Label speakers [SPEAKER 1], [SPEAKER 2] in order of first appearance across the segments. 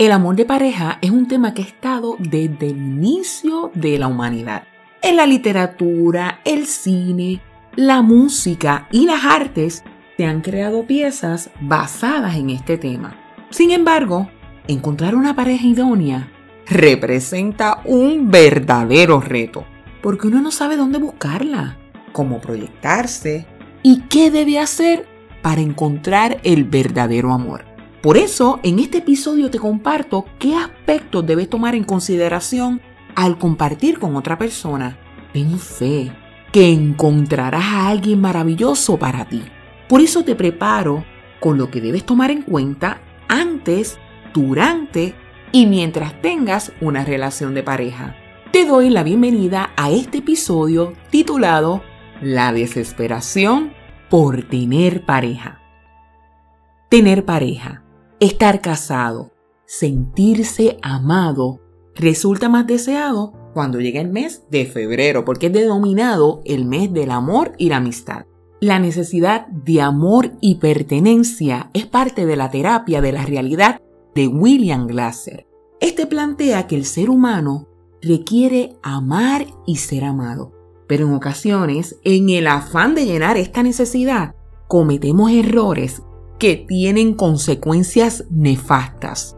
[SPEAKER 1] El amor de pareja es un tema que ha estado desde el inicio de la humanidad. En la literatura, el cine, la música y las artes se han creado piezas basadas en este tema. Sin embargo, encontrar una pareja idónea representa un verdadero reto, porque uno no sabe dónde buscarla, cómo proyectarse y qué debe hacer para encontrar el verdadero amor. Por eso, en este episodio te comparto qué aspectos debes tomar en consideración al compartir con otra persona. Ten fe que encontrarás a alguien maravilloso para ti. Por eso te preparo con lo que debes tomar en cuenta antes, durante y mientras tengas una relación de pareja. Te doy la bienvenida a este episodio titulado La desesperación por tener pareja. Tener pareja Estar casado, sentirse amado, resulta más deseado cuando llega el mes de febrero, porque es denominado el mes del amor y la amistad. La necesidad de amor y pertenencia es parte de la terapia de la realidad de William Glasser. Este plantea que el ser humano requiere amar y ser amado, pero en ocasiones, en el afán de llenar esta necesidad, cometemos errores que tienen consecuencias nefastas.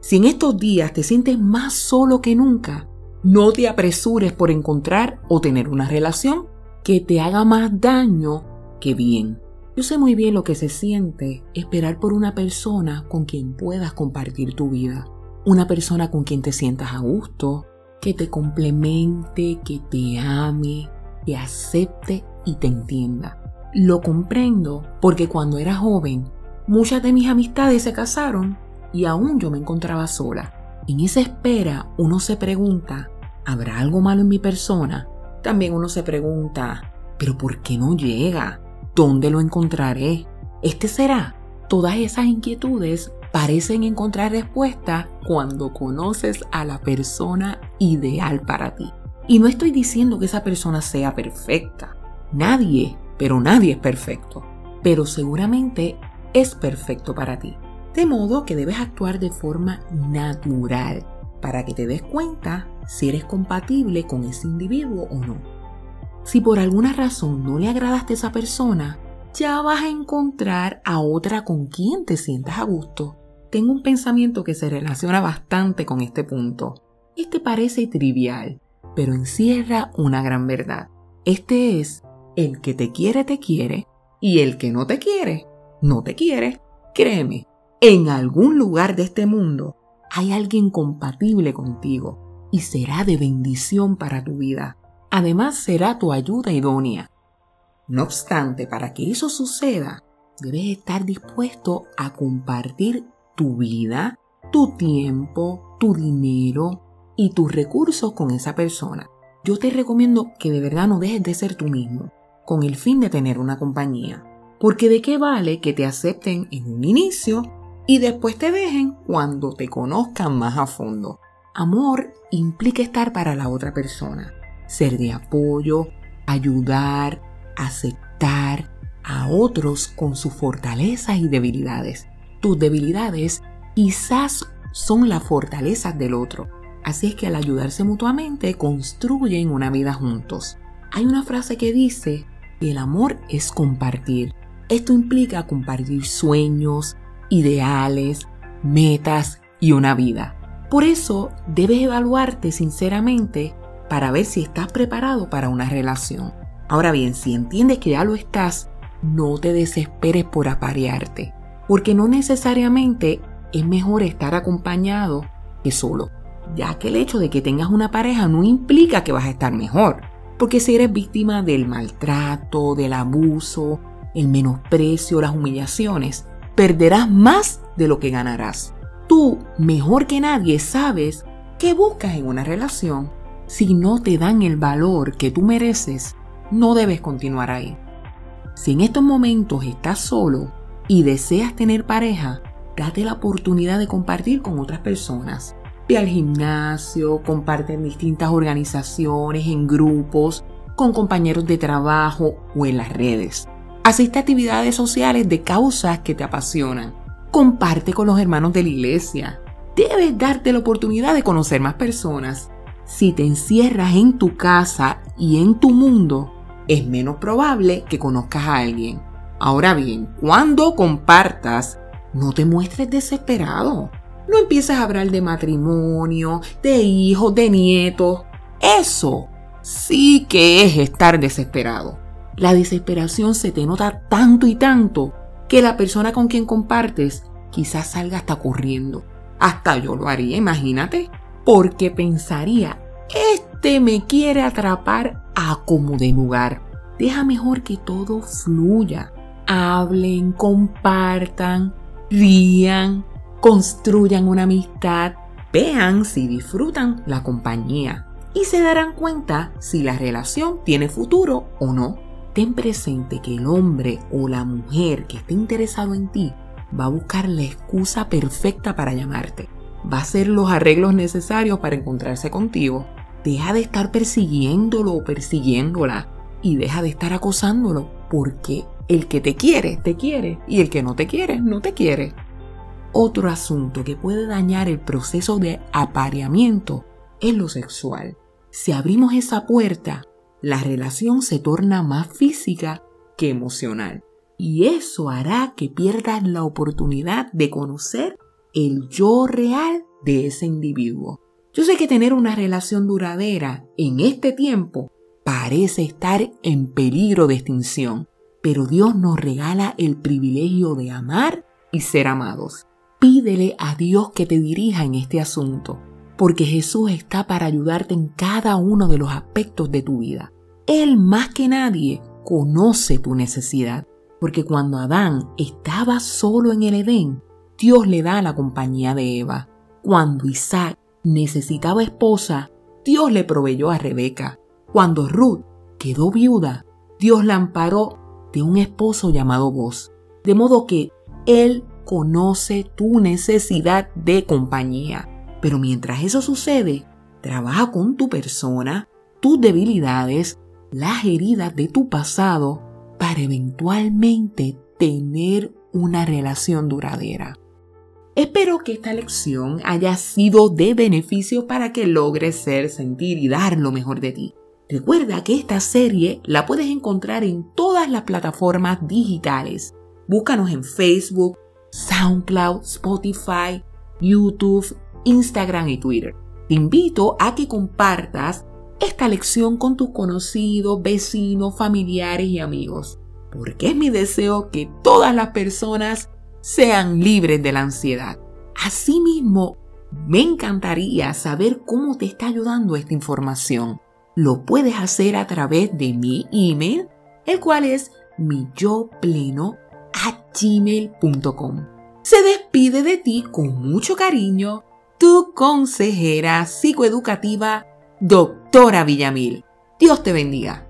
[SPEAKER 1] Si en estos días te sientes más solo que nunca, no te apresures por encontrar o tener una relación que te haga más daño que bien. Yo sé muy bien lo que se siente esperar por una persona con quien puedas compartir tu vida. Una persona con quien te sientas a gusto, que te complemente, que te ame, te acepte y te entienda. Lo comprendo porque cuando era joven, muchas de mis amistades se casaron y aún yo me encontraba sola. En esa espera uno se pregunta, ¿habrá algo malo en mi persona? También uno se pregunta, ¿pero por qué no llega? ¿Dónde lo encontraré? ¿Este será? Todas esas inquietudes parecen encontrar respuesta cuando conoces a la persona ideal para ti. Y no estoy diciendo que esa persona sea perfecta. Nadie pero nadie es perfecto. Pero seguramente es perfecto para ti. De modo que debes actuar de forma natural para que te des cuenta si eres compatible con ese individuo o no. Si por alguna razón no le agradaste a esa persona, ya vas a encontrar a otra con quien te sientas a gusto. Tengo un pensamiento que se relaciona bastante con este punto. Este parece trivial, pero encierra una gran verdad. Este es el que te quiere, te quiere, y el que no te quiere, no te quiere. Créeme, en algún lugar de este mundo hay alguien compatible contigo y será de bendición para tu vida. Además será tu ayuda idónea. No obstante, para que eso suceda, debes estar dispuesto a compartir tu vida, tu tiempo, tu dinero y tus recursos con esa persona. Yo te recomiendo que de verdad no dejes de ser tú mismo con el fin de tener una compañía. Porque de qué vale que te acepten en un inicio y después te dejen cuando te conozcan más a fondo. Amor implica estar para la otra persona, ser de apoyo, ayudar, aceptar a otros con sus fortalezas y debilidades. Tus debilidades quizás son las fortalezas del otro. Así es que al ayudarse mutuamente construyen una vida juntos. Hay una frase que dice, el amor es compartir. Esto implica compartir sueños, ideales, metas y una vida. Por eso debes evaluarte sinceramente para ver si estás preparado para una relación. Ahora bien, si entiendes que ya lo estás, no te desesperes por aparearte, porque no necesariamente es mejor estar acompañado que solo, ya que el hecho de que tengas una pareja no implica que vas a estar mejor. Porque si eres víctima del maltrato, del abuso, el menosprecio, las humillaciones, perderás más de lo que ganarás. Tú, mejor que nadie, sabes qué buscas en una relación. Si no te dan el valor que tú mereces, no debes continuar ahí. Si en estos momentos estás solo y deseas tener pareja, date la oportunidad de compartir con otras personas al gimnasio, comparte en distintas organizaciones, en grupos, con compañeros de trabajo o en las redes. Asiste a actividades sociales de causas que te apasionan. Comparte con los hermanos de la iglesia. debes darte la oportunidad de conocer más personas. Si te encierras en tu casa y en tu mundo, es menos probable que conozcas a alguien. Ahora bien, cuando compartas, no te muestres desesperado. No empieces a hablar de matrimonio, de hijos, de nietos. Eso sí que es estar desesperado. La desesperación se te nota tanto y tanto que la persona con quien compartes quizás salga hasta corriendo. Hasta yo lo haría, imagínate. Porque pensaría, este me quiere atrapar a como de lugar. Deja mejor que todo fluya. Hablen, compartan, rían, construyan una amistad, vean si disfrutan la compañía y se darán cuenta si la relación tiene futuro o no. Ten presente que el hombre o la mujer que esté interesado en ti va a buscar la excusa perfecta para llamarte. Va a hacer los arreglos necesarios para encontrarse contigo. Deja de estar persiguiéndolo o persiguiéndola y deja de estar acosándolo porque el que te quiere, te quiere y el que no te quiere, no te quiere. Otro asunto que puede dañar el proceso de apareamiento es lo sexual. Si abrimos esa puerta, la relación se torna más física que emocional. Y eso hará que pierdas la oportunidad de conocer el yo real de ese individuo. Yo sé que tener una relación duradera en este tiempo parece estar en peligro de extinción, pero Dios nos regala el privilegio de amar y ser amados. Pídele a Dios que te dirija en este asunto, porque Jesús está para ayudarte en cada uno de los aspectos de tu vida. Él más que nadie conoce tu necesidad, porque cuando Adán estaba solo en el Edén, Dios le da la compañía de Eva. Cuando Isaac necesitaba esposa, Dios le proveyó a Rebeca. Cuando Ruth quedó viuda, Dios la amparó de un esposo llamado vos. De modo que Él conoce tu necesidad de compañía. Pero mientras eso sucede, trabaja con tu persona, tus debilidades, las heridas de tu pasado para eventualmente tener una relación duradera. Espero que esta lección haya sido de beneficio para que logres ser, sentir y dar lo mejor de ti. Recuerda que esta serie la puedes encontrar en todas las plataformas digitales. Búscanos en Facebook, SoundCloud, Spotify, YouTube, Instagram y Twitter. Te invito a que compartas esta lección con tus conocidos, vecinos, familiares y amigos, porque es mi deseo que todas las personas sean libres de la ansiedad. Asimismo, me encantaría saber cómo te está ayudando esta información. Lo puedes hacer a través de mi email, el cual es mi yo pleno gmail.com. Se despide de ti con mucho cariño tu consejera psicoeducativa, doctora Villamil. Dios te bendiga.